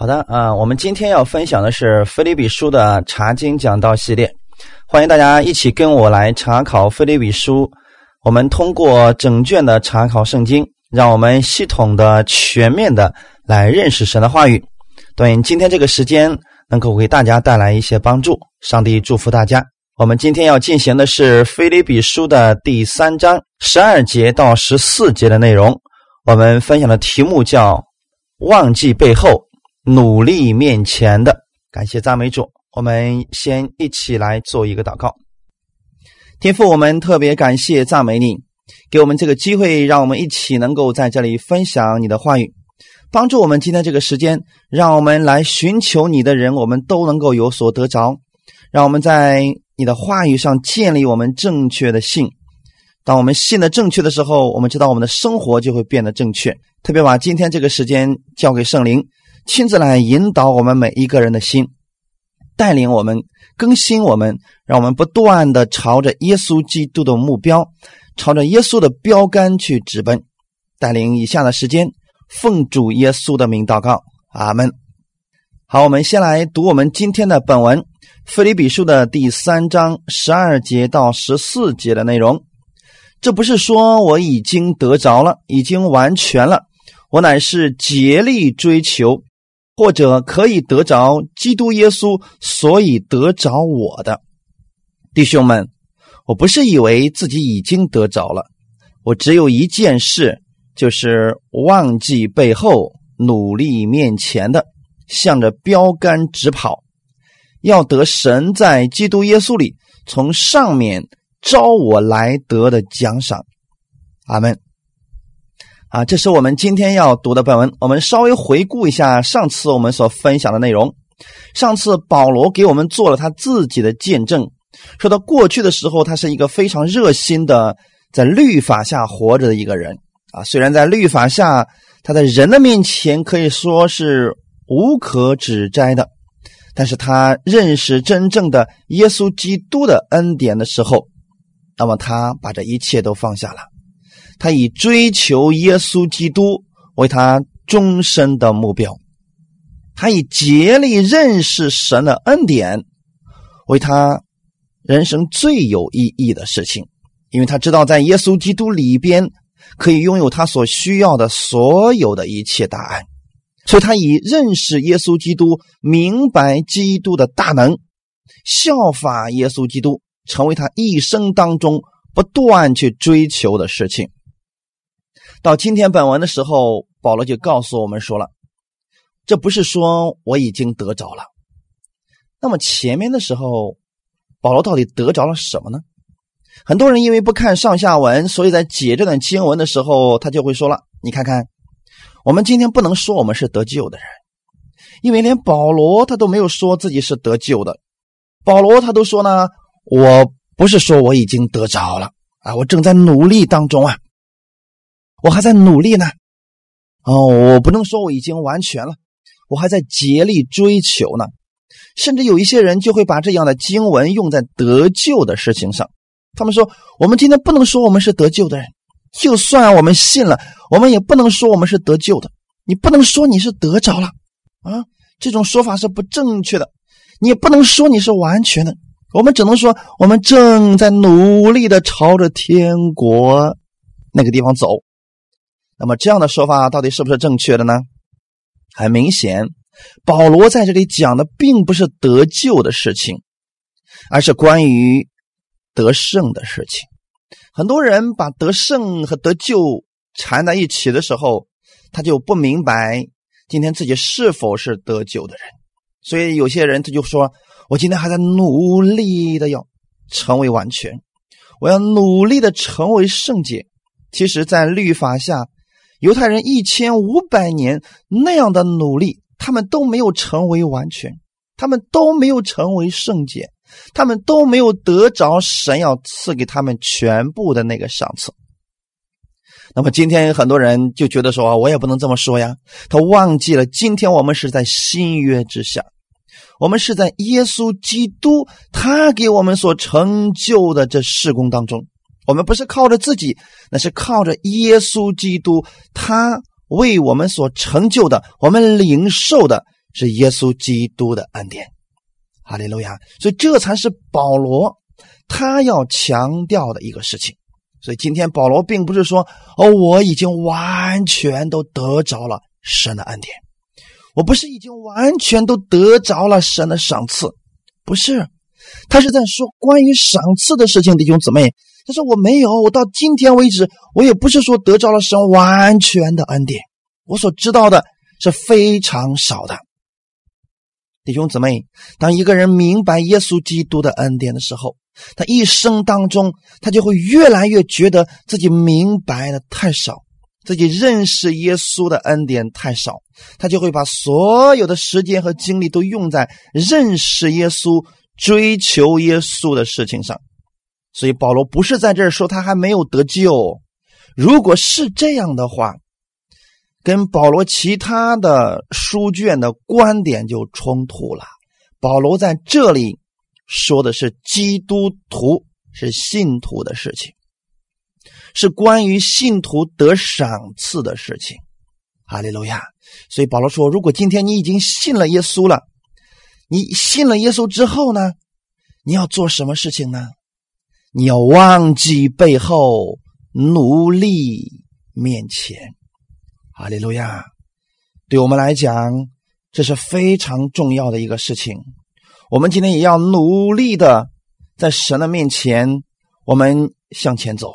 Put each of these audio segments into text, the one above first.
好的啊，我们今天要分享的是《菲利比书》的查经讲道系列，欢迎大家一起跟我来查考《菲利比书》。我们通过整卷的查考圣经，让我们系统的、全面的来认识神的话语。对，今天这个时间能够为大家带来一些帮助。上帝祝福大家。我们今天要进行的是《菲利比书》的第三章十二节到十四节的内容。我们分享的题目叫“忘记背后”。努力面前的，感谢赞美主。我们先一起来做一个祷告。天父，我们特别感谢赞美你，给我们这个机会，让我们一起能够在这里分享你的话语，帮助我们今天这个时间，让我们来寻求你的人，我们都能够有所得着。让我们在你的话语上建立我们正确的信。当我们信的正确的时候，我们知道我们的生活就会变得正确。特别把今天这个时间交给圣灵。亲自来引导我们每一个人的心，带领我们更新我们，让我们不断的朝着耶稣基督的目标，朝着耶稣的标杆去直奔。带领以下的时间，奉主耶稣的名祷告，阿门。好，我们先来读我们今天的本文《腓立比书》的第三章十二节到十四节的内容。这不是说我已经得着了，已经完全了，我乃是竭力追求。或者可以得着基督耶稣，所以得着我的弟兄们，我不是以为自己已经得着了，我只有一件事，就是忘记背后，努力面前的，向着标杆直跑，要得神在基督耶稣里从上面招我来得的奖赏。阿门。啊，这是我们今天要读的本文。我们稍微回顾一下上次我们所分享的内容。上次保罗给我们做了他自己的见证，说到过去的时候，他是一个非常热心的，在律法下活着的一个人。啊，虽然在律法下，他在人的面前可以说是无可指摘的，但是他认识真正的耶稣基督的恩典的时候，那么他把这一切都放下了。他以追求耶稣基督为他终身的目标，他以竭力认识神的恩典为他人生最有意义的事情，因为他知道在耶稣基督里边可以拥有他所需要的所有的一切答案，所以他以认识耶稣基督、明白基督的大能、效法耶稣基督，成为他一生当中不断去追求的事情。到今天本文的时候，保罗就告诉我们说了，这不是说我已经得着了。那么前面的时候，保罗到底得着了什么呢？很多人因为不看上下文，所以在解这段经文的时候，他就会说了：“你看看，我们今天不能说我们是得救的人，因为连保罗他都没有说自己是得救的。保罗他都说呢，我不是说我已经得着了啊，我正在努力当中啊。”我还在努力呢，哦，我不能说我已经完全了，我还在竭力追求呢。甚至有一些人就会把这样的经文用在得救的事情上。他们说：“我们今天不能说我们是得救的人，就算我们信了，我们也不能说我们是得救的。你不能说你是得着了啊，这种说法是不正确的。你也不能说你是完全的，我们只能说我们正在努力的朝着天国那个地方走。”那么这样的说法到底是不是正确的呢？很明显，保罗在这里讲的并不是得救的事情，而是关于得胜的事情。很多人把得胜和得救缠在一起的时候，他就不明白今天自己是否是得救的人。所以有些人他就说：“我今天还在努力的要成为完全，我要努力的成为圣洁。”其实，在律法下。犹太人一千五百年那样的努力，他们都没有成为完全，他们都没有成为圣洁，他们都没有得着神要赐给他们全部的那个赏赐。那么今天很多人就觉得说啊，我也不能这么说呀。他忘记了，今天我们是在新约之下，我们是在耶稣基督他给我们所成就的这事工当中。我们不是靠着自己，那是靠着耶稣基督，他为我们所成就的，我们领受的是耶稣基督的恩典。哈利路亚！所以这才是保罗他要强调的一个事情。所以今天保罗并不是说哦，我已经完全都得着了神的恩典，我不是已经完全都得着了神的赏赐，不是，他是在说关于赏赐的事情，弟兄姊妹。他说我没有，我到今天为止，我也不是说得着了神完全的恩典，我所知道的是非常少的。弟兄姊妹，当一个人明白耶稣基督的恩典的时候，他一生当中，他就会越来越觉得自己明白的太少，自己认识耶稣的恩典太少，他就会把所有的时间和精力都用在认识耶稣、追求耶稣的事情上。所以保罗不是在这儿说他还没有得救，如果是这样的话，跟保罗其他的书卷的观点就冲突了。保罗在这里。说的是基督徒是信徒的事情，是关于信徒得赏赐的事情。哈利路亚！所以保罗说，如果今天你已经信了耶稣了，你信了耶稣之后呢，你要做什么事情呢？你要忘记背后，努力面前。哈利路亚！对我们来讲，这是非常重要的一个事情。我们今天也要努力的在神的面前，我们向前走。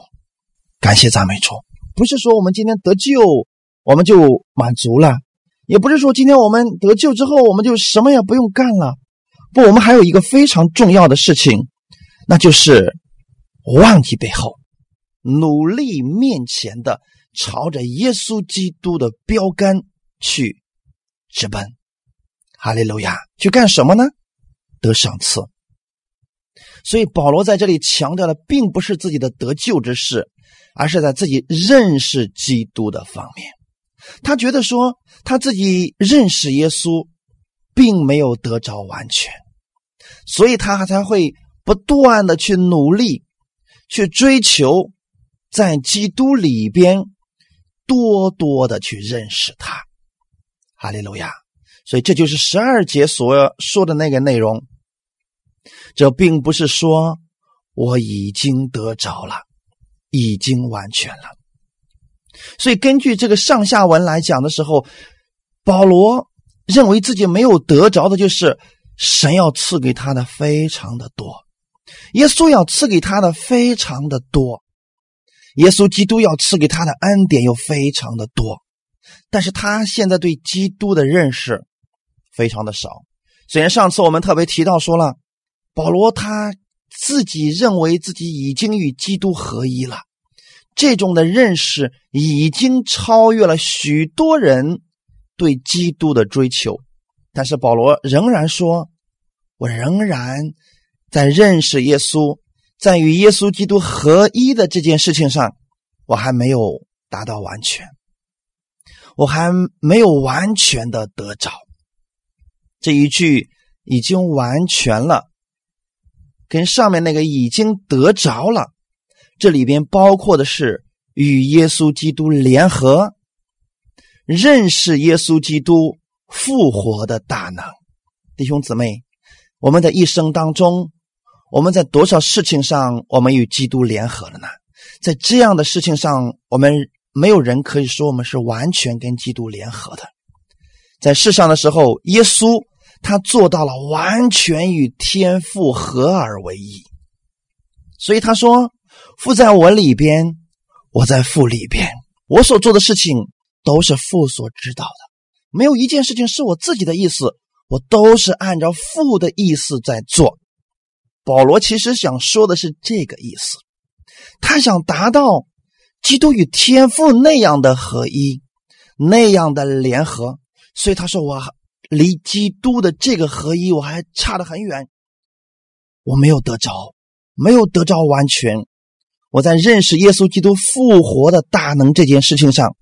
感谢赞美主，不是说我们今天得救，我们就满足了；也不是说今天我们得救之后，我们就什么也不用干了。不，我们还有一个非常重要的事情，那就是忘记背后，努力面前的，朝着耶稣基督的标杆去直奔。哈利路亚！去干什么呢？得赏赐，所以保罗在这里强调的并不是自己的得救之事，而是在自己认识基督的方面。他觉得说他自己认识耶稣，并没有得着完全，所以他才会不断的去努力，去追求在基督里边多多的去认识他。哈利路亚！所以这就是十二节所说的那个内容。这并不是说我已经得着了，已经完全了。所以根据这个上下文来讲的时候，保罗认为自己没有得着的，就是神要赐给他的非常的多，耶稣要赐给他的非常的多，耶稣基督要赐给他的恩典又非常的多，但是他现在对基督的认识非常的少。虽然上次我们特别提到说了。保罗他自己认为自己已经与基督合一了，这种的认识已经超越了许多人对基督的追求。但是保罗仍然说：“我仍然在认识耶稣，在与耶稣基督合一的这件事情上，我还没有达到完全，我还没有完全的得着。”这一句已经完全了。跟上面那个已经得着了，这里边包括的是与耶稣基督联合，认识耶稣基督复活的大能。弟兄姊妹，我们的一生当中，我们在多少事情上我们与基督联合了呢？在这样的事情上，我们没有人可以说我们是完全跟基督联合的。在世上的时候，耶稣。他做到了完全与天父合而为一，所以他说：“父在我里边，我在父里边，我所做的事情都是父所知道的，没有一件事情是我自己的意思，我都是按照父的意思在做。”保罗其实想说的是这个意思，他想达到基督与天父那样的合一，那样的联合，所以他说：“我。”离基督的这个合一，我还差得很远。我没有得着，没有得着完全。我在认识耶稣基督复活的大能这件事情上，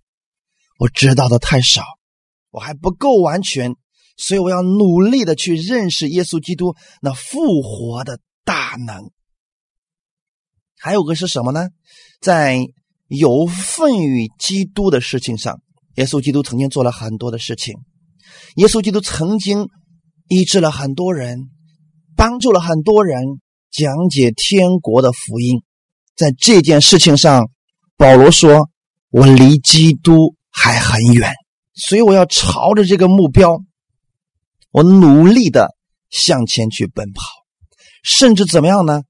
我知道的太少，我还不够完全，所以我要努力的去认识耶稣基督那复活的大能。还有个是什么呢？在有份于基督的事情上，耶稣基督曾经做了很多的事情。耶稣基督曾经医治了很多人，帮助了很多人，讲解天国的福音。在这件事情上，保罗说：“我离基督还很远，所以我要朝着这个目标，我努力的向前去奔跑，甚至怎么样呢？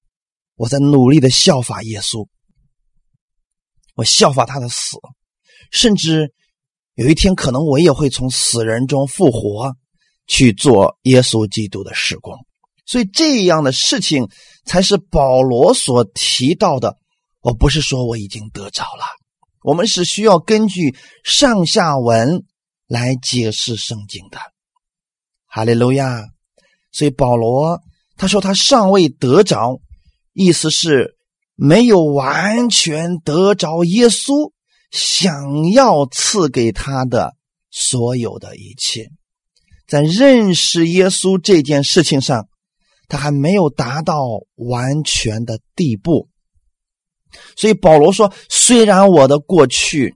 我在努力的效法耶稣，我效法他的死，甚至有一天可能我也会从死人中复活，去做耶稣基督的事工。所以这样的事情。”才是保罗所提到的。我不是说我已经得着了，我们是需要根据上下文来解释圣经的。哈利路亚！所以保罗他说他尚未得着，意思是没有完全得着耶稣想要赐给他的所有的一切，在认识耶稣这件事情上。他还没有达到完全的地步，所以保罗说：“虽然我的过去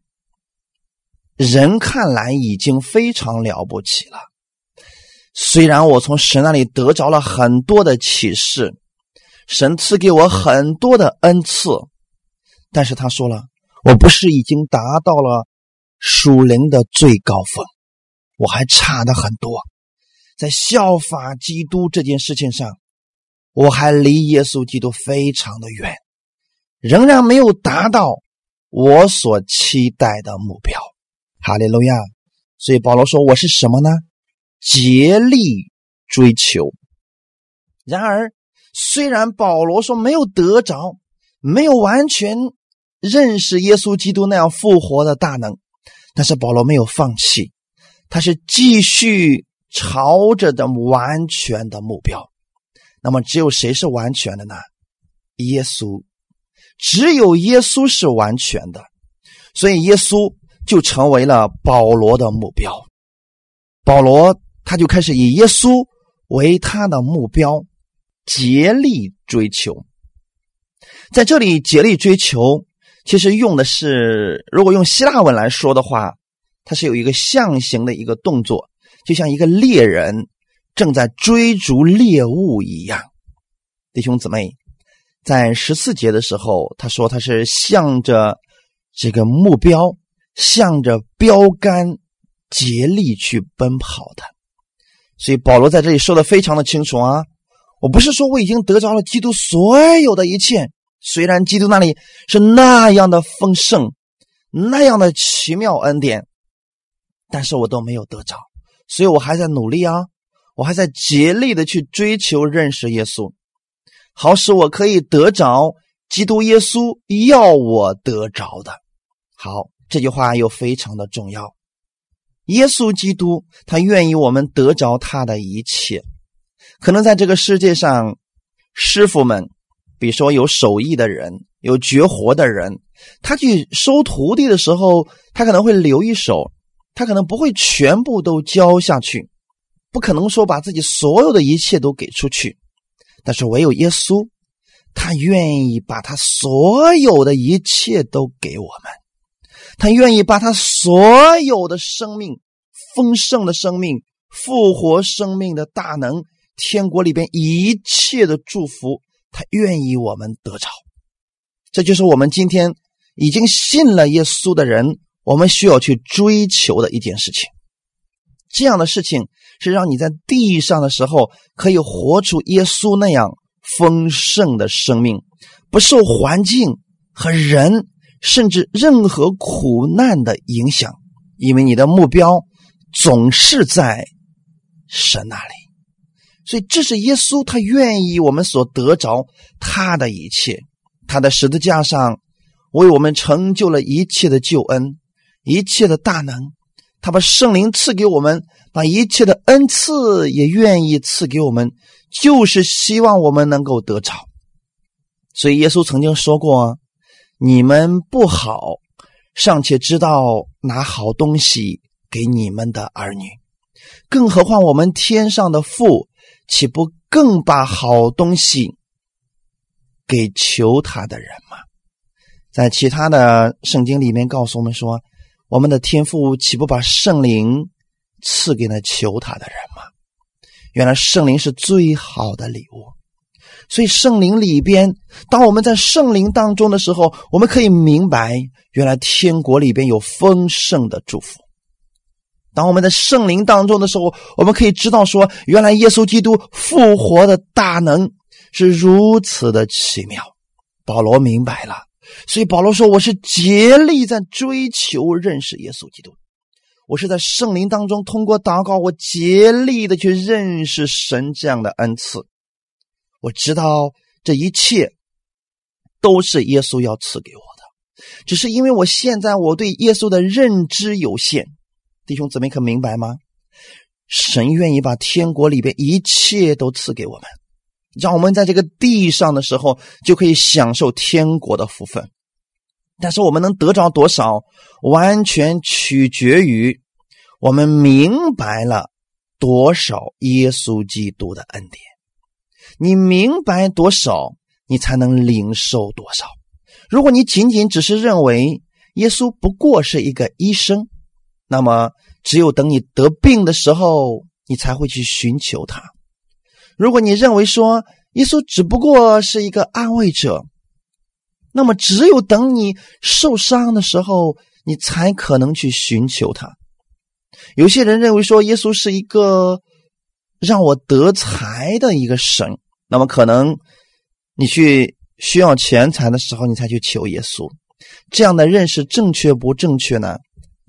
人看来已经非常了不起了，虽然我从神那里得着了很多的启示，神赐给我很多的恩赐，但是他说了，我不是已经达到了属灵的最高峰，我还差的很多，在效法基督这件事情上。”我还离耶稣基督非常的远，仍然没有达到我所期待的目标。哈利路亚！所以保罗说：“我是什么呢？竭力追求。”然而，虽然保罗说没有得着，没有完全认识耶稣基督那样复活的大能，但是保罗没有放弃，他是继续朝着的完全的目标。那么，只有谁是完全的呢？耶稣，只有耶稣是完全的，所以耶稣就成为了保罗的目标。保罗他就开始以耶稣为他的目标，竭力追求。在这里，竭力追求其实用的是，如果用希腊文来说的话，它是有一个象形的一个动作，就像一个猎人。正在追逐猎物一样，弟兄姊妹，在十四节的时候，他说他是向着这个目标，向着标杆竭力去奔跑的。所以保罗在这里说的非常的清楚啊，我不是说我已经得着了基督所有的一切，虽然基督那里是那样的丰盛，那样的奇妙恩典，但是我都没有得着，所以我还在努力啊。我还在竭力的去追求认识耶稣，好使我可以得着基督耶稣要我得着的。好，这句话又非常的重要。耶稣基督他愿意我们得着他的一切。可能在这个世界上，师傅们，比如说有手艺的人，有绝活的人，他去收徒弟的时候，他可能会留一手，他可能不会全部都教下去。不可能说把自己所有的一切都给出去，但是唯有耶稣，他愿意把他所有的一切都给我们，他愿意把他所有的生命、丰盛的生命、复活生命的大能、天国里边一切的祝福，他愿意我们得着。这就是我们今天已经信了耶稣的人，我们需要去追求的一件事情。这样的事情。是让你在地上的时候可以活出耶稣那样丰盛的生命，不受环境和人甚至任何苦难的影响，因为你的目标总是在神那里。所以，这是耶稣他愿意我们所得着他的一切，他的十字架上为我们成就了一切的救恩，一切的大能。他把圣灵赐给我们，把一切的恩赐也愿意赐给我们，就是希望我们能够得着。所以耶稣曾经说过：“你们不好，尚且知道拿好东西给你们的儿女，更何况我们天上的父，岂不更把好东西给求他的人吗？”在其他的圣经里面告诉我们说。我们的天父岂不把圣灵赐给那求他的人吗？原来圣灵是最好的礼物，所以圣灵里边，当我们在圣灵当中的时候，我们可以明白，原来天国里边有丰盛的祝福。当我们在圣灵当中的时候，我们可以知道说，原来耶稣基督复活的大能是如此的奇妙。保罗明白了，所以保罗说：“我是竭力在追求认识耶稣基督。”我是在圣灵当中通过祷告，我竭力的去认识神这样的恩赐。我知道这一切都是耶稣要赐给我的，只是因为我现在我对耶稣的认知有限。弟兄姊妹，可明白吗？神愿意把天国里边一切都赐给我们，让我们在这个地上的时候就可以享受天国的福分。但是我们能得着多少，完全取决于我们明白了多少耶稣基督的恩典。你明白多少，你才能领受多少。如果你仅仅只是认为耶稣不过是一个医生，那么只有等你得病的时候，你才会去寻求他。如果你认为说耶稣只不过是一个安慰者，那么，只有等你受伤的时候，你才可能去寻求他。有些人认为说，耶稣是一个让我得财的一个神，那么可能你去需要钱财的时候，你才去求耶稣。这样的认识正确不正确呢？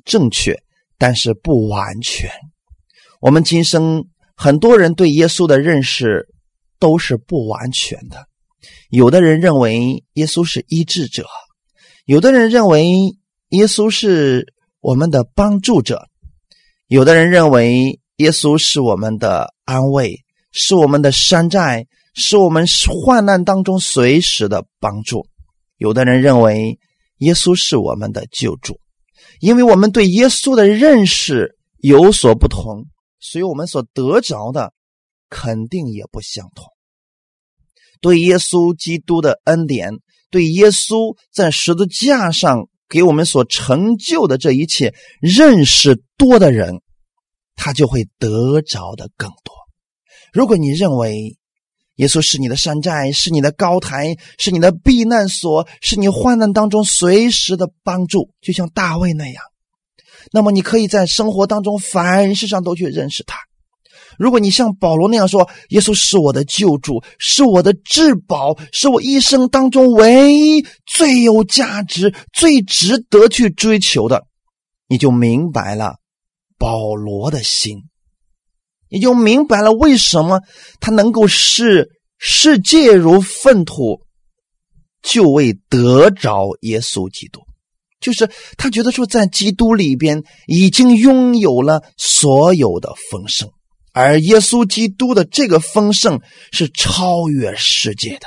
正确，但是不完全。我们今生很多人对耶稣的认识都是不完全的。有的人认为耶稣是医治者，有的人认为耶稣是我们的帮助者，有的人认为耶稣是我们的安慰，是我们的山寨，是我们患难当中随时的帮助。有的人认为耶稣是我们的救主，因为我们对耶稣的认识有所不同，所以我们所得着的肯定也不相同。对耶稣基督的恩典，对耶稣在十字架上给我们所成就的这一切认识多的人，他就会得着的更多。如果你认为耶稣是你的山寨，是你的高台，是你的避难所，是你患难当中随时的帮助，就像大卫那样，那么你可以在生活当中凡事上都去认识他。如果你像保罗那样说，耶稣是我的救主，是我的至宝，是我一生当中唯一最有价值、最值得去追求的，你就明白了保罗的心，你就明白了为什么他能够视世界如粪土，就为得着耶稣基督，就是他觉得说，在基督里边已经拥有了所有的丰盛。而耶稣基督的这个丰盛是超越世界的，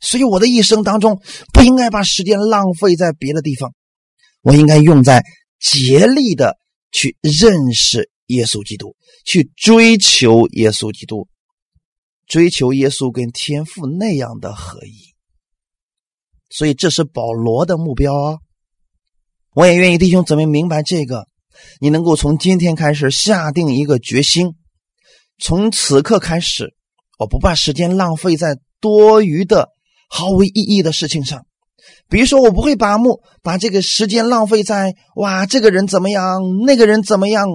所以我的一生当中不应该把时间浪费在别的地方，我应该用在竭力的去认识耶稣基督，去追求耶稣基督，追求耶稣跟天父那样的合一。所以这是保罗的目标啊！我也愿意弟兄姊妹明白这个，你能够从今天开始下定一个决心。从此刻开始，我不把时间浪费在多余的、毫无意义的事情上。比如说，我不会把目把这个时间浪费在哇，这个人怎么样，那个人怎么样，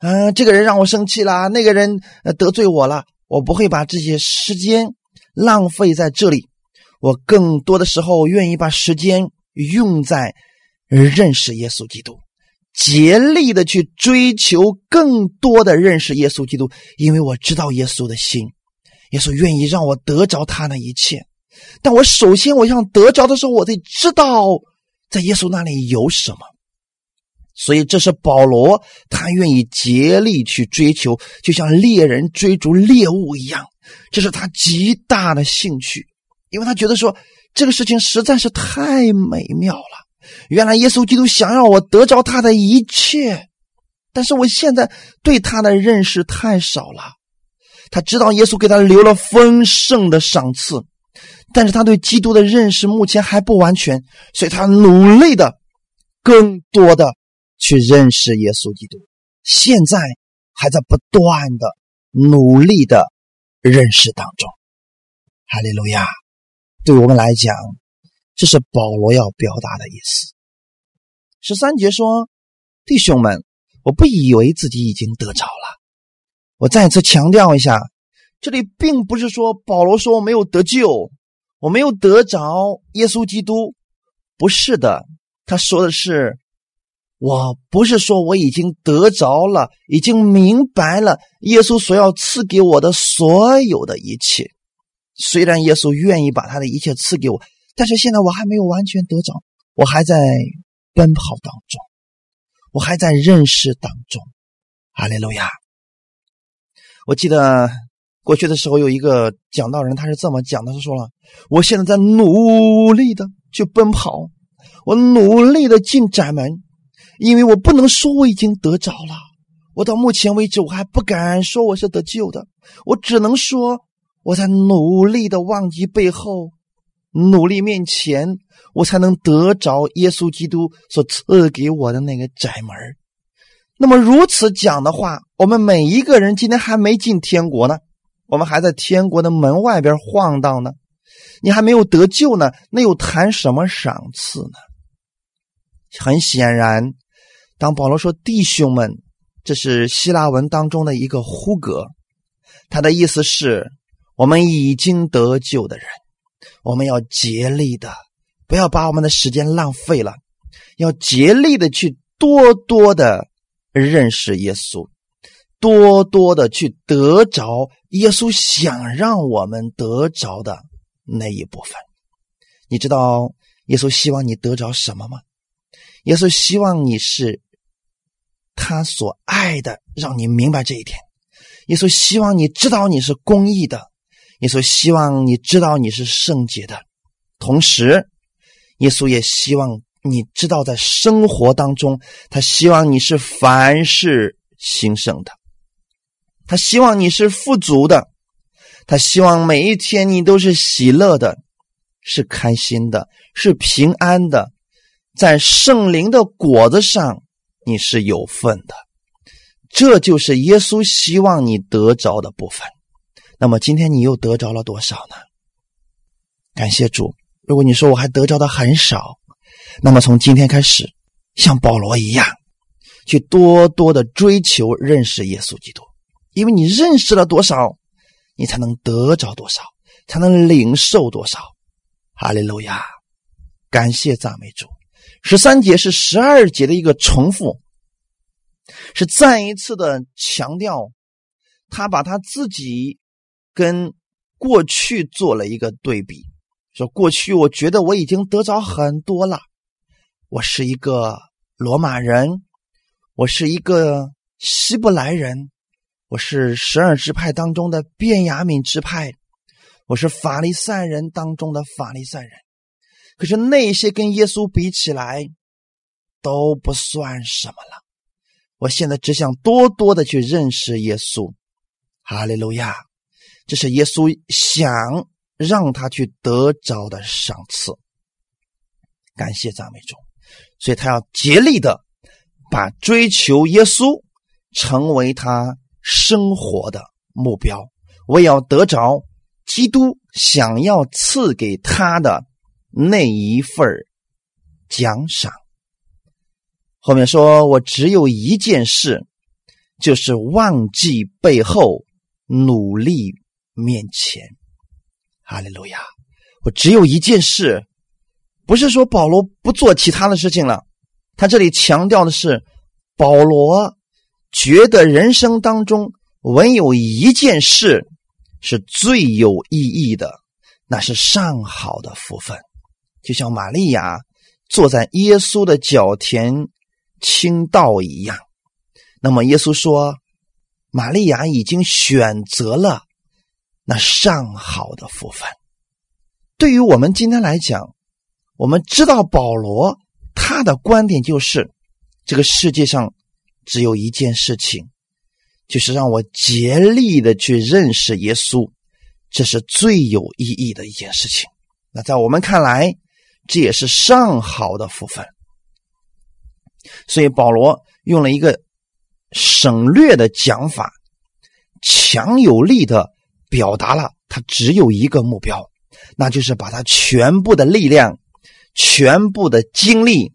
嗯，这个人让我生气了，那个人得罪我了。我不会把这些时间浪费在这里。我更多的时候愿意把时间用在认识耶稣基督。竭力的去追求更多的认识耶稣基督，因为我知道耶稣的心，耶稣愿意让我得着他的一切。但我首先我想得着的时候，我得知道在耶稣那里有什么。所以这是保罗他愿意竭力去追求，就像猎人追逐猎物一样，这是他极大的兴趣，因为他觉得说这个事情实在是太美妙了。原来耶稣基督想让我得着他的一切，但是我现在对他的认识太少了。他知道耶稣给他留了丰盛的赏赐，但是他对基督的认识目前还不完全，所以他努力的更多的去认识耶稣基督。现在还在不断的努力的认识当中。哈利路亚！对我们来讲，这是保罗要表达的意思。十三节说：“弟兄们，我不以为自己已经得着了。”我再次强调一下，这里并不是说保罗说我没有得救，我没有得着耶稣基督，不是的。他说的是，我不是说我已经得着了，已经明白了耶稣所要赐给我的所有的一切。虽然耶稣愿意把他的一切赐给我，但是现在我还没有完全得着，我还在奔跑当中，我还在认识当中。哈利路亚。我记得过去的时候有一个讲道人，他是这么讲的：他说了，我现在在努力的去奔跑，我努力的进窄门，因为我不能说我已经得着了。我到目前为止，我还不敢说我是得救的，我只能说我在努力的忘记背后，努力面前，我才能得着耶稣基督所赐给我的那个窄门。那么如此讲的话，我们每一个人今天还没进天国呢，我们还在天国的门外边晃荡呢，你还没有得救呢，那又谈什么赏赐呢？很显然，当保罗说“弟兄们”，这是希腊文当中的一个呼格，他的意思是我们已经得救的人，我们要竭力的，不要把我们的时间浪费了，要竭力的去多多的。认识耶稣，多多的去得着耶稣想让我们得着的那一部分。你知道耶稣希望你得着什么吗？耶稣希望你是他所爱的，让你明白这一点。耶稣希望你知道你是公义的，耶稣希望你知道你是圣洁的，同时，耶稣也希望。你知道，在生活当中，他希望你是凡事兴盛的，他希望你是富足的，他希望每一天你都是喜乐的，是开心的，是平安的，在圣灵的果子上你是有份的，这就是耶稣希望你得着的部分。那么今天你又得着了多少呢？感谢主。如果你说我还得着的很少。那么从今天开始，像保罗一样，去多多的追求认识耶稣基督，因为你认识了多少，你才能得着多少，才能领受多少。哈利路亚，感谢赞美主。十三节是十二节的一个重复，是再一次的强调，他把他自己跟过去做了一个对比，说过去我觉得我已经得着很多了。我是一个罗马人，我是一个希伯来人，我是十二支派当中的便雅悯支派，我是法利赛人当中的法利赛人。可是那些跟耶稣比起来都不算什么了。我现在只想多多的去认识耶稣。哈利路亚！这是耶稣想让他去得着的赏赐。感谢赞美主。所以他要竭力的把追求耶稣成为他生活的目标。我也要得着基督想要赐给他的那一份奖赏。后面说我只有一件事，就是忘记背后，努力面前。哈利路亚！我只有一件事。不是说保罗不做其他的事情了，他这里强调的是，保罗觉得人生当中唯有一件事是最有意义的，那是上好的福分，就像玛利亚坐在耶稣的脚前倾倒一样。那么耶稣说，玛利亚已经选择了那上好的福分。对于我们今天来讲。我们知道保罗他的观点就是，这个世界上只有一件事情，就是让我竭力的去认识耶稣，这是最有意义的一件事情。那在我们看来，这也是上好的福分。所以保罗用了一个省略的讲法，强有力的表达了他只有一个目标，那就是把他全部的力量、全部的精力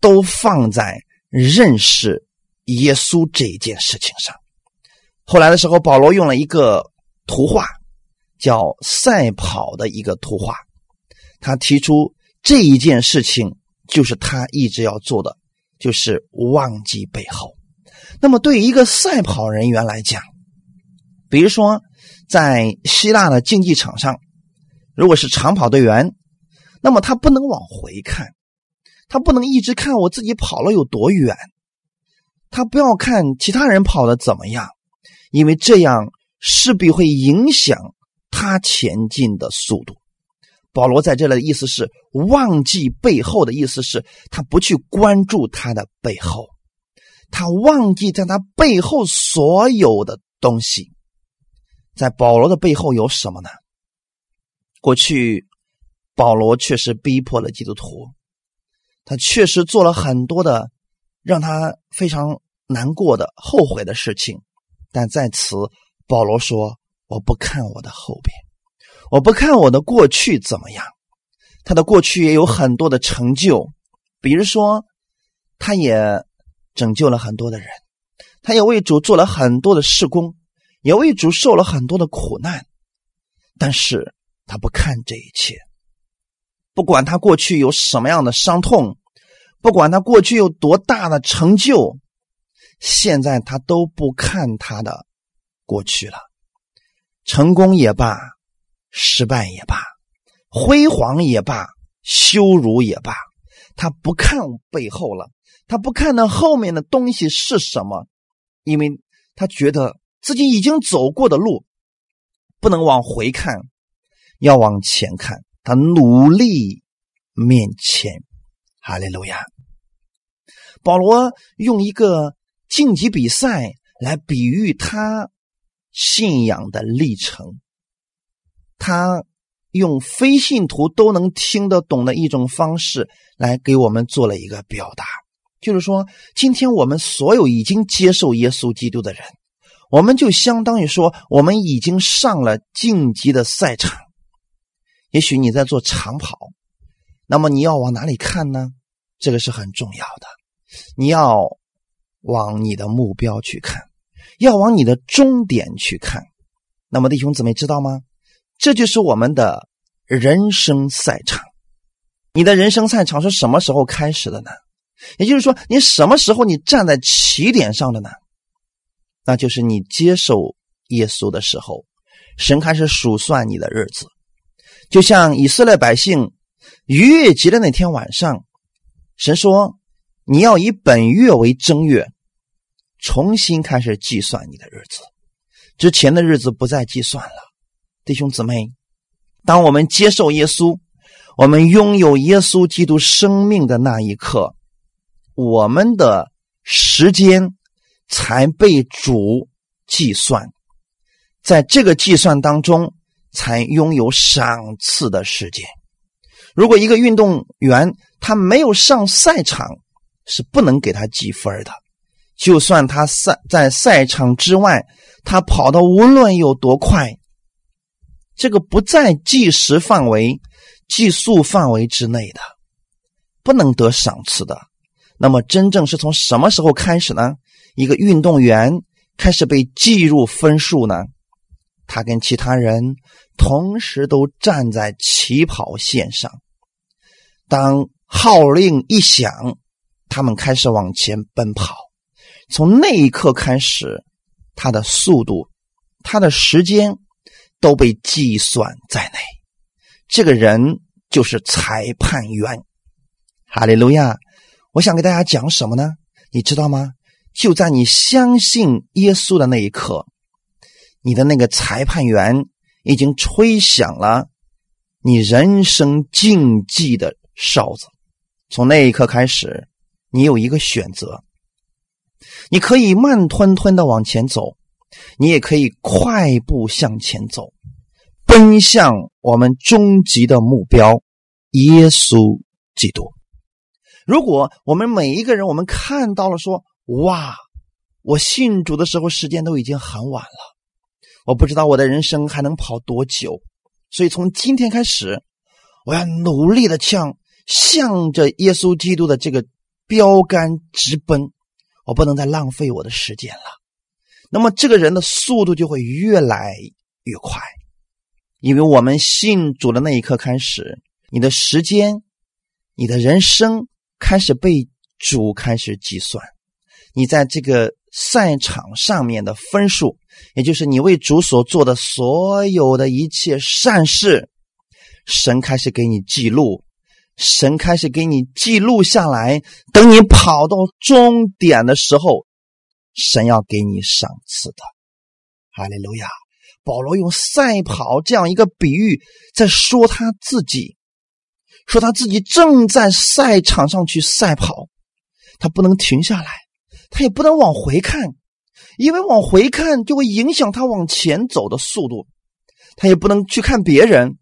都放在认识耶稣这一件事情上。后来的时候，保罗用了一个图画，叫赛跑的一个图画，他提出这一件事情就是他一直要做的，就是忘记背后。那么，对于一个赛跑人员来讲，比如说在希腊的竞技场上，如果是长跑队员，那么他不能往回看，他不能一直看我自己跑了有多远，他不要看其他人跑的怎么样，因为这样势必会影响他前进的速度。保罗在这里的意思是忘记背后的意思是他不去关注他的背后。他忘记在他背后所有的东西，在保罗的背后有什么呢？过去保罗确实逼迫了基督徒，他确实做了很多的让他非常难过的、后悔的事情。但在此，保罗说：“我不看我的后边，我不看我的过去怎么样。他的过去也有很多的成就，比如说，他也。”拯救了很多的人，他也为主做了很多的事工，也为主受了很多的苦难，但是他不看这一切，不管他过去有什么样的伤痛，不管他过去有多大的成就，现在他都不看他的过去了，成功也罢，失败也罢，辉煌也罢，羞辱也罢，他不看背后了。他不看那后面的东西是什么，因为他觉得自己已经走过的路不能往回看，要往前看。他努力面前，哈利路亚。保罗用一个晋级比赛来比喻他信仰的历程，他用非信徒都能听得懂的一种方式来给我们做了一个表达。就是说，今天我们所有已经接受耶稣基督的人，我们就相当于说，我们已经上了晋级的赛场。也许你在做长跑，那么你要往哪里看呢？这个是很重要的，你要往你的目标去看，要往你的终点去看。那么弟兄姊妹知道吗？这就是我们的人生赛场。你的人生赛场是什么时候开始的呢？也就是说，你什么时候你站在起点上的呢？那就是你接受耶稣的时候，神开始数算你的日子。就像以色列百姓逾越节的那天晚上，神说：“你要以本月为正月，重新开始计算你的日子，之前的日子不再计算了。”弟兄姊妹，当我们接受耶稣，我们拥有耶稣基督生命的那一刻。我们的时间才被主计算，在这个计算当中才拥有赏赐的时间。如果一个运动员他没有上赛场，是不能给他积分的。就算他赛在赛场之外，他跑的无论有多快，这个不在计时范围、计数范围之内的，不能得赏赐的。那么，真正是从什么时候开始呢？一个运动员开始被计入分数呢？他跟其他人同时都站在起跑线上。当号令一响，他们开始往前奔跑。从那一刻开始，他的速度、他的时间都被计算在内。这个人就是裁判员。哈利路亚。我想给大家讲什么呢？你知道吗？就在你相信耶稣的那一刻，你的那个裁判员已经吹响了你人生竞技的哨子。从那一刻开始，你有一个选择：你可以慢吞吞的往前走，你也可以快步向前走，奔向我们终极的目标——耶稣基督。如果我们每一个人，我们看到了说，哇，我信主的时候时间都已经很晚了，我不知道我的人生还能跑多久，所以从今天开始，我要努力的向向着耶稣基督的这个标杆直奔，我不能再浪费我的时间了。那么这个人的速度就会越来越快，因为我们信主的那一刻开始，你的时间，你的人生开始被主开始计算，你在这个赛场上面的分数，也就是你为主所做的所有的一切善事，神开始给你记录，神开始给你记录下来，等你跑到终点的时候。神要给你赏赐的，哈利路亚！保罗用赛跑这样一个比喻，在说他自己，说他自己正在赛场上去赛跑，他不能停下来，他也不能往回看，因为往回看就会影响他往前走的速度；他也不能去看别人，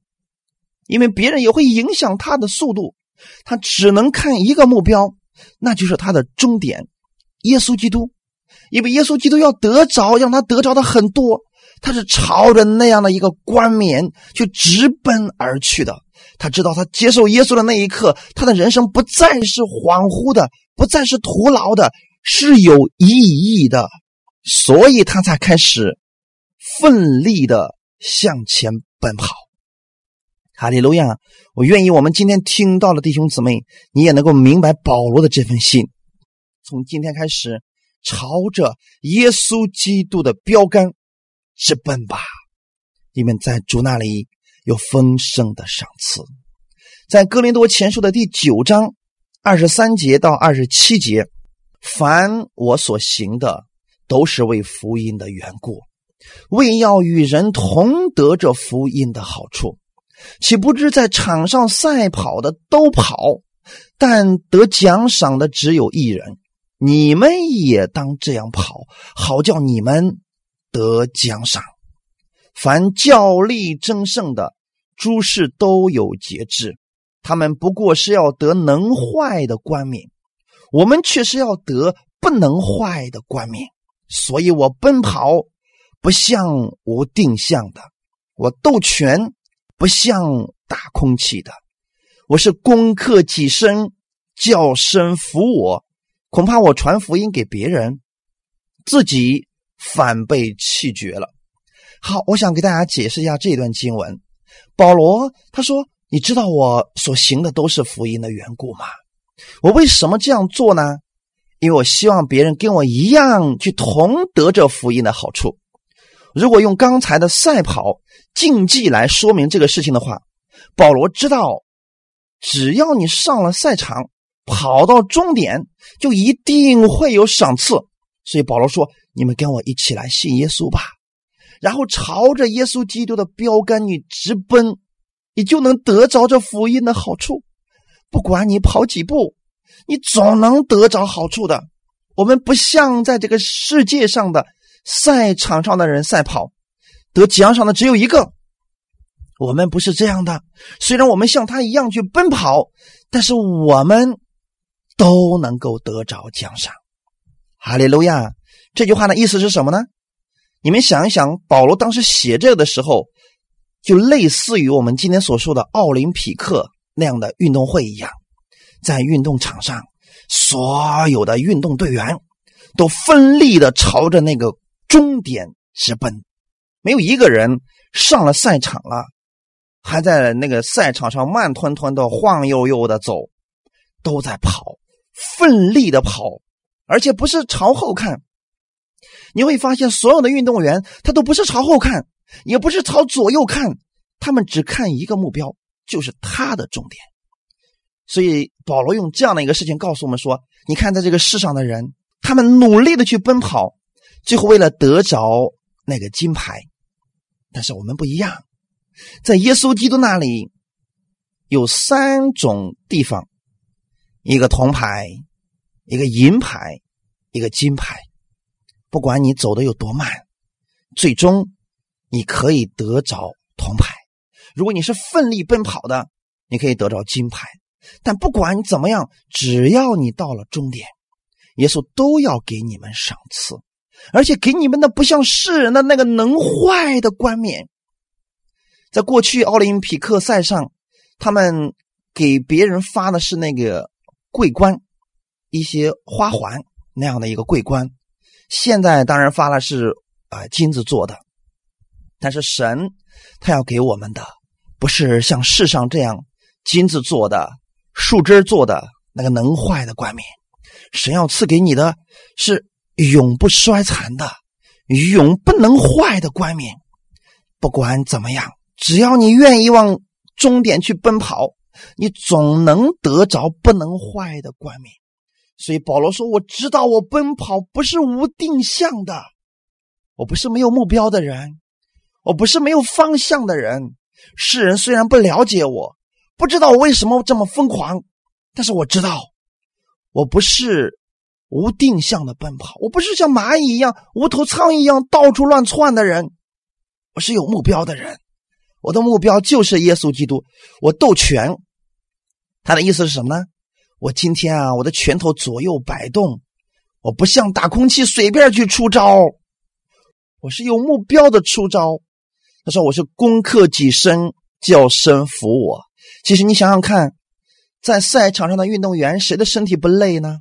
因为别人也会影响他的速度。他只能看一个目标，那就是他的终点——耶稣基督。因为耶稣基督要得着，让他得着的很多，他是朝着那样的一个冠冕去直奔而去的。他知道，他接受耶稣的那一刻，他的人生不再是恍惚的，不再是徒劳的，是有意义的，所以他才开始奋力的向前奔跑。哈利路亚！我愿意，我们今天听到了弟兄姊妹，你也能够明白保罗的这份心。从今天开始。朝着耶稣基督的标杆直奔吧！你们在主那里有丰盛的赏赐。在哥林多前书的第九章二十三节到二十七节，凡我所行的，都是为福音的缘故，为要与人同得这福音的好处。岂不知在场上赛跑的都跑，但得奖赏的只有一人。你们也当这样跑，好叫你们得奖赏。凡教力争胜的诸事都有节制，他们不过是要得能坏的冠冕，我们却是要得不能坏的冠冕。所以我奔跑不像无定向的，我斗拳不像打空气的，我是攻克己身，叫身服我。恐怕我传福音给别人，自己反被弃绝了。好，我想给大家解释一下这段经文。保罗他说：“你知道我所行的都是福音的缘故吗？我为什么这样做呢？因为我希望别人跟我一样去同得这福音的好处。如果用刚才的赛跑竞技来说明这个事情的话，保罗知道，只要你上了赛场。”跑到终点就一定会有赏赐，所以保罗说：“你们跟我一起来信耶稣吧，然后朝着耶稣基督的标杆你直奔，你就能得着这福音的好处。不管你跑几步，你总能得着好处的。我们不像在这个世界上的赛场上的人赛跑，得奖赏的只有一个。我们不是这样的，虽然我们像他一样去奔跑，但是我们。”都能够得着奖赏，哈利路亚！这句话的意思是什么呢？你们想一想，保罗当时写这个的时候，就类似于我们今天所说的奥林匹克那样的运动会一样，在运动场上，所有的运动队员都奋力的朝着那个终点直奔，没有一个人上了赛场了，还在那个赛场上慢吞吞的晃悠悠的走，都在跑。奋力的跑，而且不是朝后看。你会发现，所有的运动员他都不是朝后看，也不是朝左右看，他们只看一个目标，就是他的终点。所以保罗用这样的一个事情告诉我们说：，你看，在这个世上的人，他们努力的去奔跑，最后为了得着那个金牌。但是我们不一样，在耶稣基督那里有三种地方。一个铜牌，一个银牌，一个金牌。不管你走的有多慢，最终你可以得着铜牌。如果你是奋力奔跑的，你可以得着金牌。但不管怎么样，只要你到了终点，耶稣都要给你们赏赐。而且给你们的不像世人的那个能坏的冠冕。在过去奥林匹克赛上，他们给别人发的是那个桂冠，一些花环那样的一个桂冠。现在当然发了是啊金子做的，但是神他要给我们的不是像世上这样金子做的、树枝做的那个能坏的冠冕，神要赐给你的是永不衰残的、永不能坏的冠冕。不管怎么样。只要你愿意往终点去奔跑，你总能得着不能坏的冠冕。所以保罗说：“我知道我奔跑不是无定向的，我不是没有目标的人，我不是没有方向的人。世人虽然不了解我，不知道我为什么这么疯狂，但是我知道，我不是无定向的奔跑，我不是像蚂蚁一样、无头苍蝇一样到处乱窜的人，我是有目标的人。”我的目标就是耶稣基督。我斗拳，他的意思是什么呢？我今天啊，我的拳头左右摆动，我不像打空气随便去出招，我是有目标的出招。他说我是攻克己身，叫身服我。其实你想想看，在赛场上的运动员，谁的身体不累呢？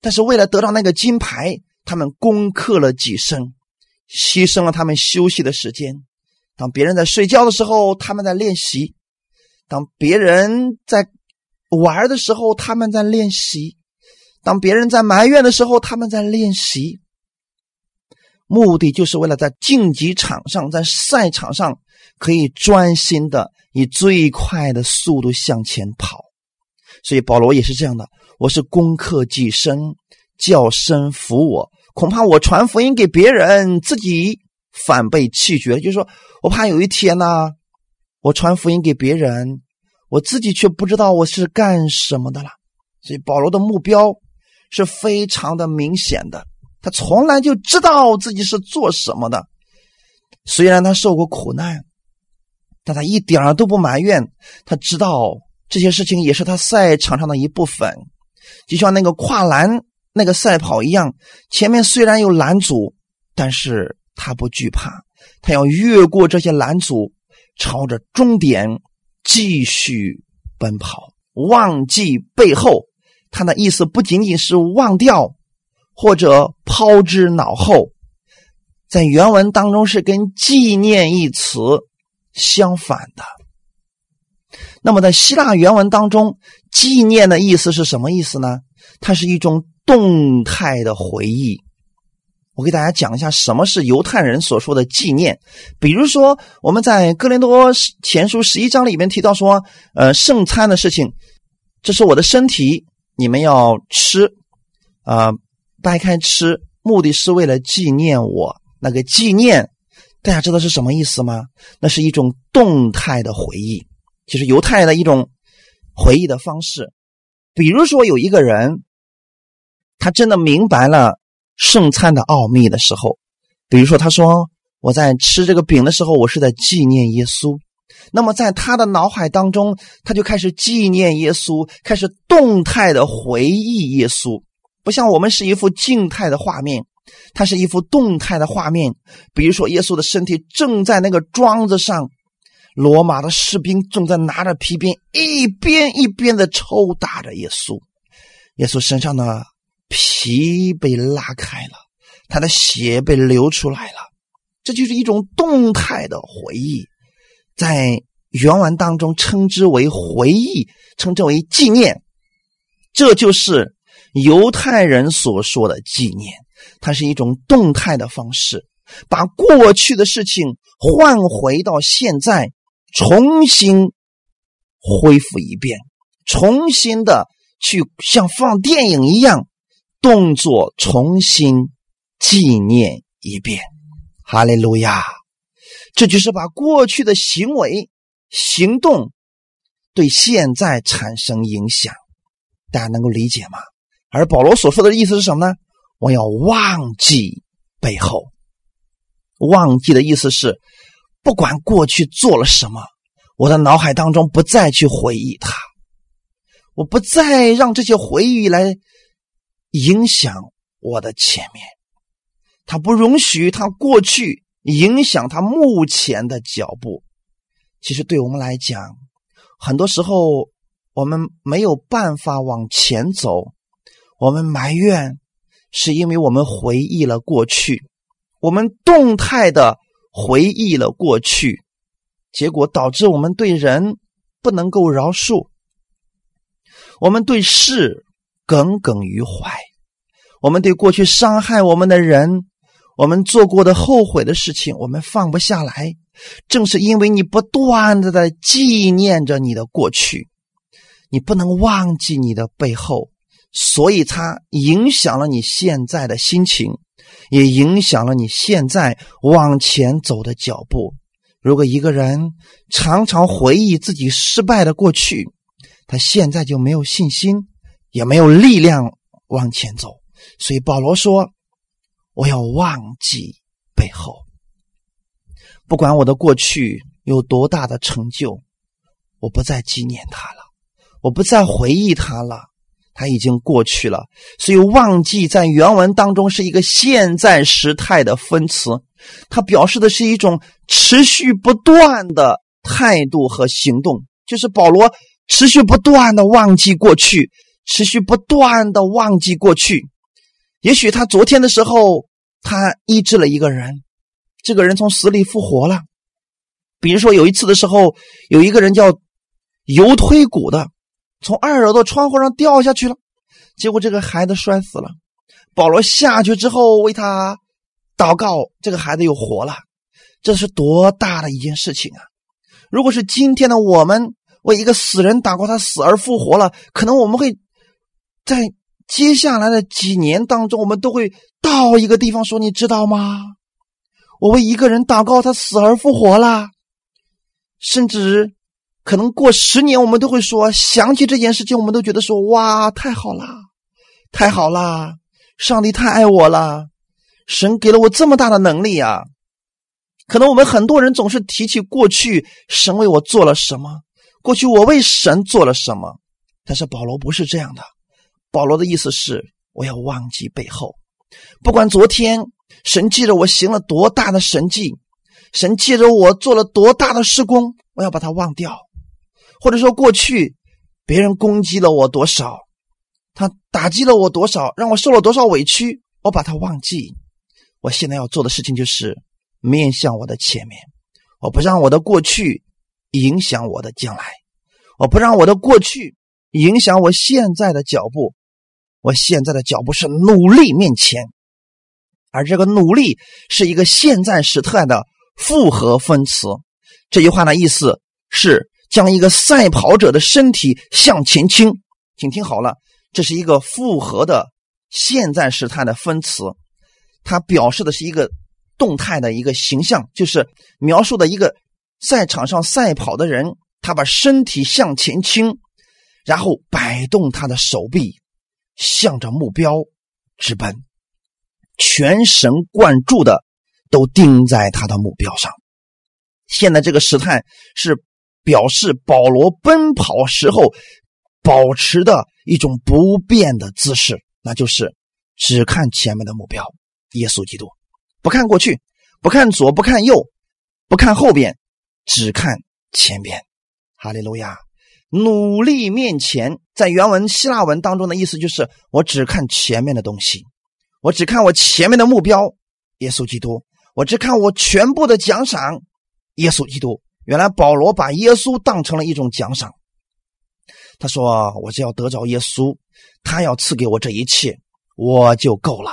但是为了得到那个金牌，他们攻克了己身，牺牲了他们休息的时间。当别人在睡觉的时候，他们在练习；当别人在玩的时候，他们在练习；当别人在埋怨的时候，他们在练习。目的就是为了在竞技场上，在赛场上可以专心的以最快的速度向前跑。所以保罗也是这样的：我是攻克己身，叫身服我。恐怕我传福音给别人，自己。反被弃绝，就是说我怕有一天呢，我传福音给别人，我自己却不知道我是干什么的了。所以保罗的目标是非常的明显的，他从来就知道自己是做什么的。虽然他受过苦难，但他一点都不埋怨。他知道这些事情也是他赛场上的一部分，就像那个跨栏那个赛跑一样，前面虽然有拦阻，但是。他不惧怕，他要越过这些拦阻，朝着终点继续奔跑，忘记背后。他的意思不仅仅是忘掉或者抛之脑后，在原文当中是跟“纪念”一词相反的。那么在希腊原文当中，“纪念”的意思是什么意思呢？它是一种动态的回忆。我给大家讲一下什么是犹太人所说的纪念。比如说，我们在哥林多前书十一章里面提到说，呃，圣餐的事情，这是我的身体，你们要吃，啊，掰开吃，目的是为了纪念我。那个纪念，大家知道是什么意思吗？那是一种动态的回忆，就是犹太的一种回忆的方式。比如说，有一个人，他真的明白了。圣餐的奥秘的时候，比如说，他说我在吃这个饼的时候，我是在纪念耶稣。那么，在他的脑海当中，他就开始纪念耶稣，开始动态的回忆耶稣。不像我们是一幅静态的画面，它是一幅动态的画面。比如说，耶稣的身体正在那个桩子上，罗马的士兵正在拿着皮鞭，一边一边的抽打着耶稣。耶稣身上的。皮被拉开了，他的血被流出来了，这就是一种动态的回忆，在原文当中称之为回忆，称之为纪念，这就是犹太人所说的纪念，它是一种动态的方式，把过去的事情换回到现在，重新恢复一遍，重新的去像放电影一样。动作重新纪念一遍，哈利路亚！这就是把过去的行为、行动对现在产生影响，大家能够理解吗？而保罗所说的意思是什么呢？我要忘记背后，忘记的意思是，不管过去做了什么，我的脑海当中不再去回忆它，我不再让这些回忆来。影响我的前面，他不容许他过去影响他目前的脚步。其实对我们来讲，很多时候我们没有办法往前走，我们埋怨，是因为我们回忆了过去，我们动态的回忆了过去，结果导致我们对人不能够饶恕，我们对事耿耿于怀，我们对过去伤害我们的人。我们做过的后悔的事情，我们放不下来，正是因为你不断的在纪念着你的过去，你不能忘记你的背后，所以它影响了你现在的心情，也影响了你现在往前走的脚步。如果一个人常常回忆自己失败的过去，他现在就没有信心，也没有力量往前走。所以保罗说。我要忘记背后，不管我的过去有多大的成就，我不再纪念他了，我不再回忆他了，他已经过去了。所以，忘记在原文当中是一个现在时态的分词，它表示的是一种持续不断的态度和行动，就是保罗持续不断的忘记过去，持续不断的忘记过去。也许他昨天的时候。他医治了一个人，这个人从死里复活了。比如说有一次的时候，有一个人叫油推骨的，从二楼的窗户上掉下去了，结果这个孩子摔死了。保罗下去之后为他祷告，这个孩子又活了。这是多大的一件事情啊！如果是今天的我们为一个死人祷告，他死而复活了，可能我们会在。接下来的几年当中，我们都会到一个地方说：“你知道吗？我为一个人祷告，他死而复活了。”甚至可能过十年，我们都会说想起这件事情，我们都觉得说：“哇，太好啦，太好啦！上帝太爱我了，神给了我这么大的能力啊！”可能我们很多人总是提起过去神为我做了什么，过去我为神做了什么，但是保罗不是这样的。保罗的意思是，我要忘记背后，不管昨天神借着我行了多大的神迹，神借着我做了多大的施工，我要把它忘掉；或者说过去别人攻击了我多少，他打击了我多少，让我受了多少委屈，我把它忘记。我现在要做的事情就是面向我的前面，我不让我的过去影响我的将来，我不让我的过去影响我现在的脚步。我现在的脚步是努力面前，而这个努力是一个现在时态的复合分词。这句话的意思是将一个赛跑者的身体向前倾。请听好了，这是一个复合的现在时态的分词，它表示的是一个动态的一个形象，就是描述的一个赛场上赛跑的人，他把身体向前倾，然后摆动他的手臂。向着目标直奔，全神贯注的都盯在他的目标上。现在这个时态是表示保罗奔跑时候保持的一种不变的姿势，那就是只看前面的目标——耶稣基督，不看过去，不看左，不看右，不看后边，只看前边。哈利路亚。努力面前，在原文希腊文当中的意思就是，我只看前面的东西，我只看我前面的目标，耶稣基督，我只看我全部的奖赏，耶稣基督。原来保罗把耶稣当成了一种奖赏，他说：“我只要得着耶稣，他要赐给我这一切，我就够了。”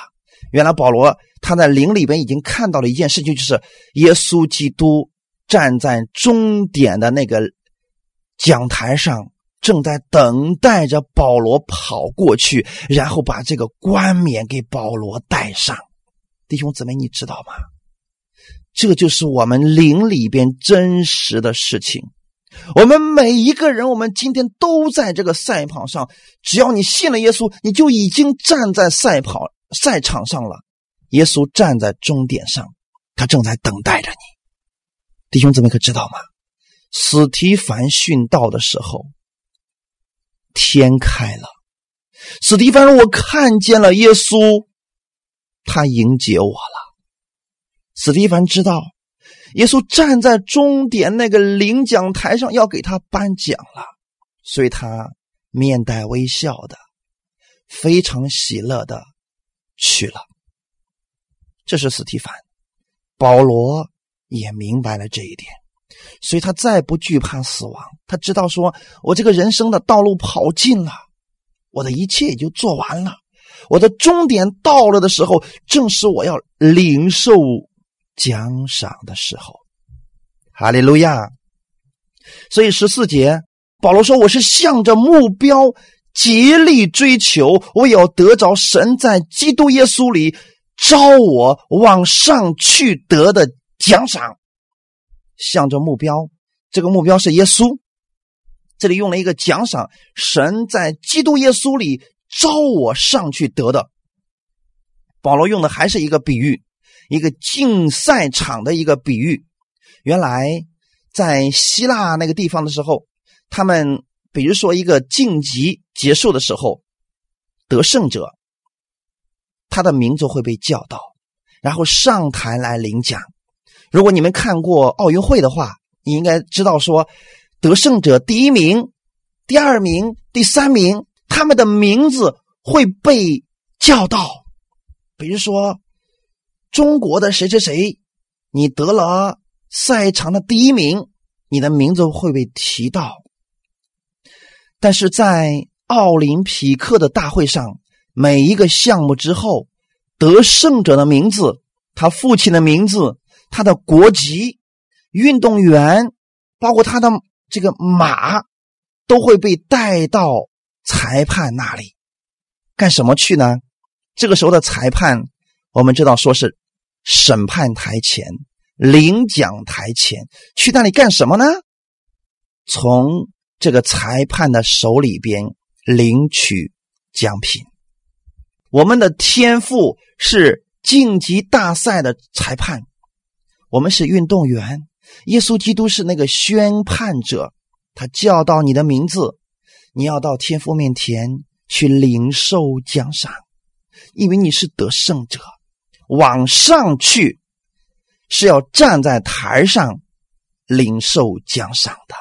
原来保罗他在灵里边已经看到了一件事情，就是耶稣基督站在终点的那个。讲台上正在等待着保罗跑过去，然后把这个冠冕给保罗戴上。弟兄姊妹，你知道吗？这就是我们灵里边真实的事情。我们每一个人，我们今天都在这个赛跑上。只要你信了耶稣，你就已经站在赛跑赛场上了。耶稣站在终点上，他正在等待着你。弟兄姊妹，可知道吗？斯提凡殉道的时候，天开了。斯提凡说：“我看见了耶稣，他迎接我了。”史蒂凡知道，耶稣站在终点那个领奖台上要给他颁奖了，所以他面带微笑的，非常喜乐的去了。这是史蒂凡，保罗也明白了这一点，所以他再不惧怕死亡。他知道，说我这个人生的道路跑尽了，我的一切也就做完了。我的终点到了的时候，正是我要领受奖赏的时候。哈利路亚！所以十四节，保罗说：“我是向着目标竭力追求，我要得着神在基督耶稣里招我往上去得的奖赏。向着目标，这个目标是耶稣。这里用了一个奖赏，神在基督耶稣里。”招我上去得的，保罗用的还是一个比喻，一个竞赛场的一个比喻。原来在希腊那个地方的时候，他们比如说一个晋级结束的时候，得胜者他的名字会被叫到，然后上台来领奖。如果你们看过奥运会的话，你应该知道说，得胜者第一名、第二名、第三名。他们的名字会被叫到，比如说中国的谁谁谁，你得了赛场的第一名，你的名字会被提到。但是在奥林匹克的大会上，每一个项目之后，得胜者的名字、他父亲的名字、他的国籍、运动员，包括他的这个马，都会被带到。裁判那里干什么去呢？这个时候的裁判，我们知道说是审判台前、领奖台前去那里干什么呢？从这个裁判的手里边领取奖品。我们的天赋是晋级大赛的裁判，我们是运动员。耶稣基督是那个宣判者，他叫到你的名字。你要到天父面前去领受奖赏，因为你是得胜者。往上去是要站在台上领受奖赏的。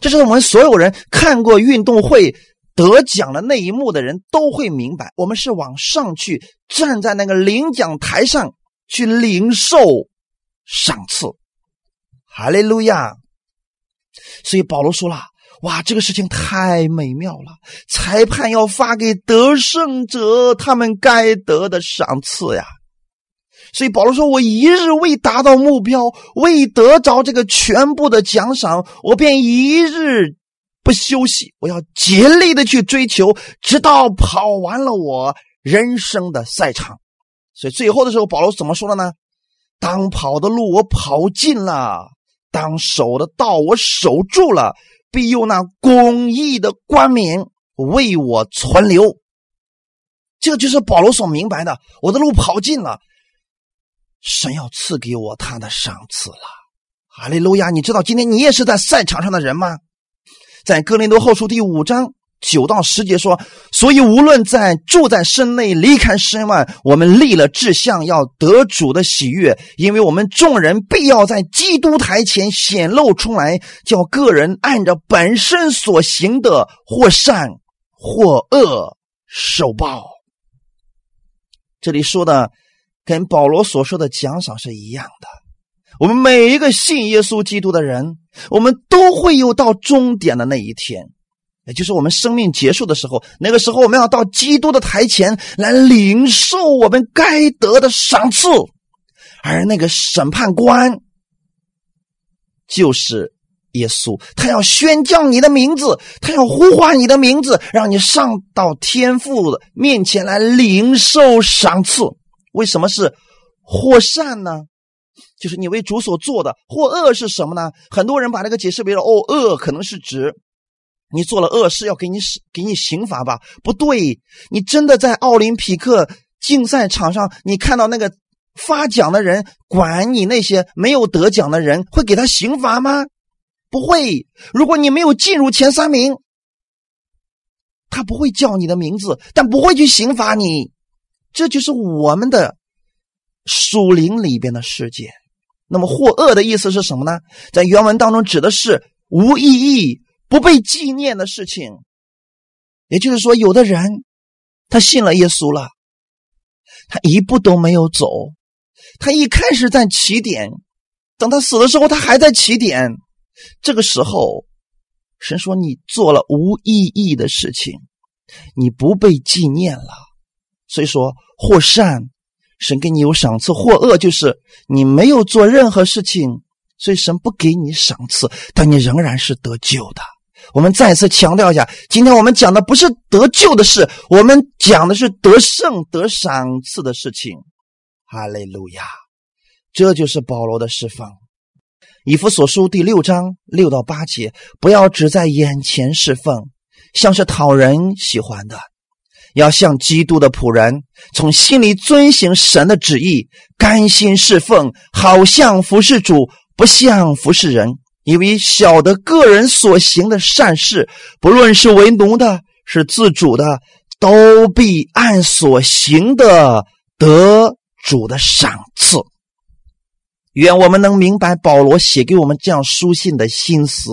这是我们所有人看过运动会得奖的那一幕的人都会明白，我们是往上去站在那个领奖台上去领受赏赐。哈利路亚！所以保罗说了。哇，这个事情太美妙了！裁判要发给得胜者他们该得的赏赐呀。所以保罗说：“我一日未达到目标，未得着这个全部的奖赏，我便一日不休息。我要竭力的去追求，直到跑完了我人生的赛场。”所以最后的时候，保罗怎么说的呢？当跑的路我跑尽了，当守的道我守住了。必有那公义的冠冕为我存留，这就是保罗所明白的。我的路跑尽了，神要赐给我他的赏赐了。哈利路亚！你知道今天你也是在赛场上的人吗？在哥林多后书第五章。九到十节说，所以无论在住在身内，离开身外，我们立了志向，要得主的喜悦，因为我们众人必要在基督台前显露出来，叫个人按着本身所行的，或善或恶受报。这里说的跟保罗所说的奖赏是一样的。我们每一个信耶稣基督的人，我们都会有到终点的那一天。也就是我们生命结束的时候，那个时候我们要到基督的台前来领受我们该得的赏赐，而那个审判官就是耶稣，他要宣叫你的名字，他要呼唤你的名字，让你上到天父的面前来领受赏赐。为什么是或善呢？就是你为主所做的；或恶是什么呢？很多人把这个解释为了哦，恶可能是指。你做了恶事，要给你给你刑罚吧？不对，你真的在奥林匹克竞赛场上，你看到那个发奖的人管你那些没有得奖的人，会给他刑罚吗？不会。如果你没有进入前三名，他不会叫你的名字，但不会去刑罚你。这就是我们的属灵里边的世界。那么或恶的意思是什么呢？在原文当中指的是无意义、不被纪念的事情。也就是说，有的人他信了耶稣了，他一步都没有走，他一开始在起点，等他死的时候，他还在起点。这个时候，神说你做了无意义的事情，你不被纪念了。所以说，或善。神给你有赏赐，或恶就是你没有做任何事情，所以神不给你赏赐，但你仍然是得救的。我们再次强调一下，今天我们讲的不是得救的事，我们讲的是得胜、得赏赐的事情。哈利路亚！这就是保罗的释放。以弗所书第六章六到八节，不要只在眼前侍奉，像是讨人喜欢的。要像基督的仆人，从心里遵行神的旨意，甘心侍奉，好像服侍主，不像服侍人。因为晓得个人所行的善事，不论是为奴的，是自主的，都必按所行的得主的赏赐。愿我们能明白保罗写给我们这样书信的心思。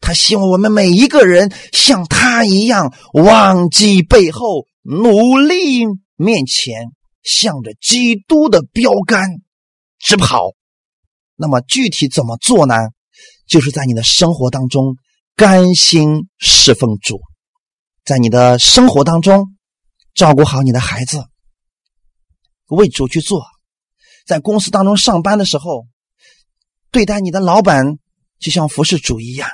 他希望我们每一个人像他一样，忘记背后。努力面前，向着基督的标杆直跑。那么具体怎么做呢？就是在你的生活当中甘心侍奉主，在你的生活当中照顾好你的孩子，为主去做。在公司当中上班的时候，对待你的老板就像服侍主一样；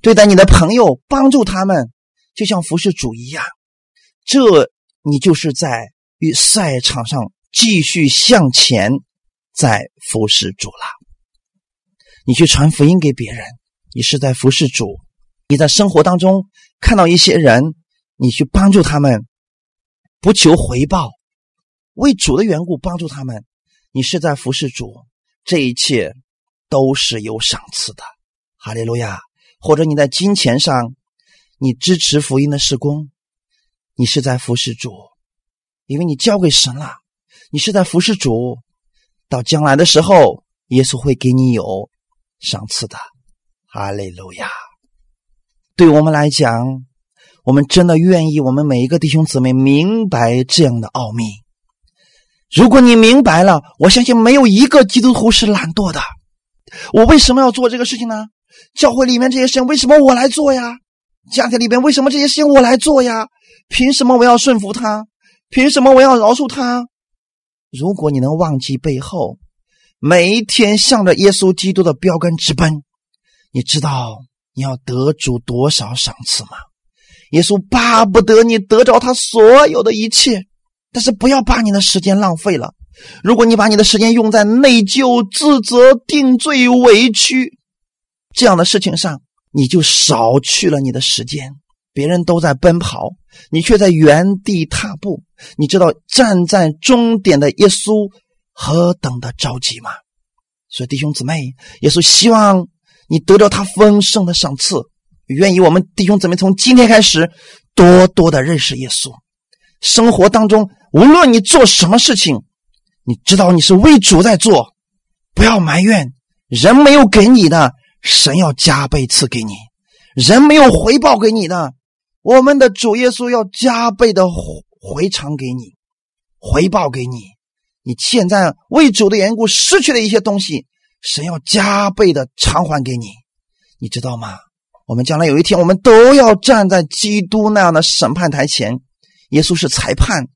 对待你的朋友，帮助他们就像服侍主一样。这你就是在与赛场上继续向前，在服侍主了。你去传福音给别人，你是在服侍主；你在生活当中看到一些人，你去帮助他们，不求回报，为主的缘故帮助他们，你是在服侍主。这一切都是有赏赐的，哈利路亚！或者你在金钱上，你支持福音的施工。你是在服侍主，因为你交给神了。你是在服侍主，到将来的时候，耶稣会给你有赏赐的。哈利路亚！对我们来讲，我们真的愿意，我们每一个弟兄姊妹明白这样的奥秘。如果你明白了，我相信没有一个基督徒是懒惰的。我为什么要做这个事情呢？教会里面这些事情为什么我来做呀？家庭里边为什么这些事情我来做呀？凭什么我要顺服他？凭什么我要饶恕他？如果你能忘记背后，每一天向着耶稣基督的标杆直奔，你知道你要得主多少赏赐吗？耶稣巴不得你得着他所有的一切，但是不要把你的时间浪费了。如果你把你的时间用在内疚、自责、定罪、委屈这样的事情上，你就少去了你的时间。别人都在奔跑，你却在原地踏步。你知道站在终点的耶稣何等的着急吗？所以弟兄姊妹，耶稣希望你得到他丰盛的赏赐，愿意我们弟兄姊妹从今天开始多多的认识耶稣。生活当中，无论你做什么事情，你知道你是为主在做，不要埋怨人没有给你的，神要加倍赐给你；人没有回报给你的。我们的主耶稣要加倍的回偿给你，回报给你。你现在为主的缘故失去了一些东西，神要加倍的偿还给你，你知道吗？我们将来有一天，我们都要站在基督那样的审判台前，耶稣是裁判，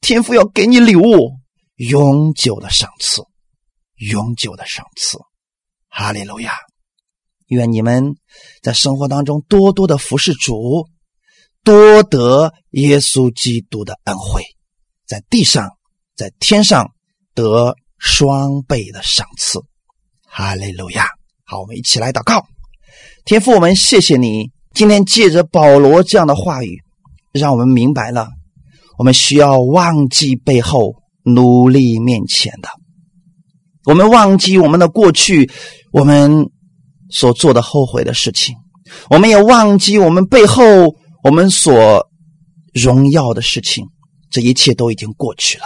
天父要给你礼物，永久的赏赐，永久的赏赐。哈利路亚！愿你们在生活当中多多的服侍主。多得耶稣基督的恩惠，在地上，在天上得双倍的赏赐。哈利路亚！好，我们一起来祷告。天父，我们谢谢你，今天借着保罗这样的话语，让我们明白了，我们需要忘记背后，努力面前的。我们忘记我们的过去，我们所做的后悔的事情，我们也忘记我们背后。我们所荣耀的事情，这一切都已经过去了。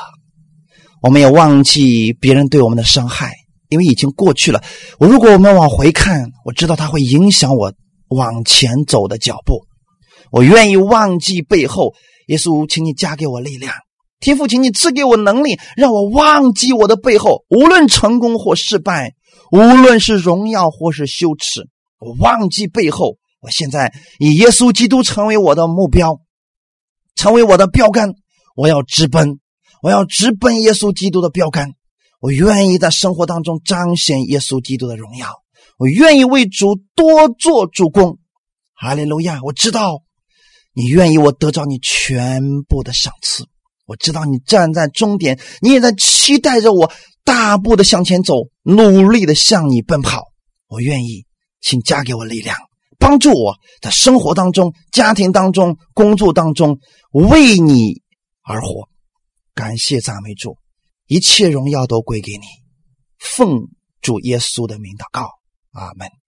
我们也忘记别人对我们的伤害，因为已经过去了。我如果我们往回看，我知道它会影响我往前走的脚步。我愿意忘记背后，耶稣，请你加给我力量，天父，请你赐给我能力，让我忘记我的背后，无论成功或失败，无论是荣耀或是羞耻，我忘记背后。我现在以耶稣基督成为我的目标，成为我的标杆。我要直奔，我要直奔耶稣基督的标杆。我愿意在生活当中彰显耶稣基督的荣耀。我愿意为主多做主公。哈利路亚！我知道你愿意我得着你全部的赏赐。我知道你站在终点，你也在期待着我大步的向前走，努力的向你奔跑。我愿意，请加给我力量。帮助我在生活当中、家庭当中、工作当中为你而活，感谢赞美主，一切荣耀都归给你，奉主耶稣的名祷告，阿门。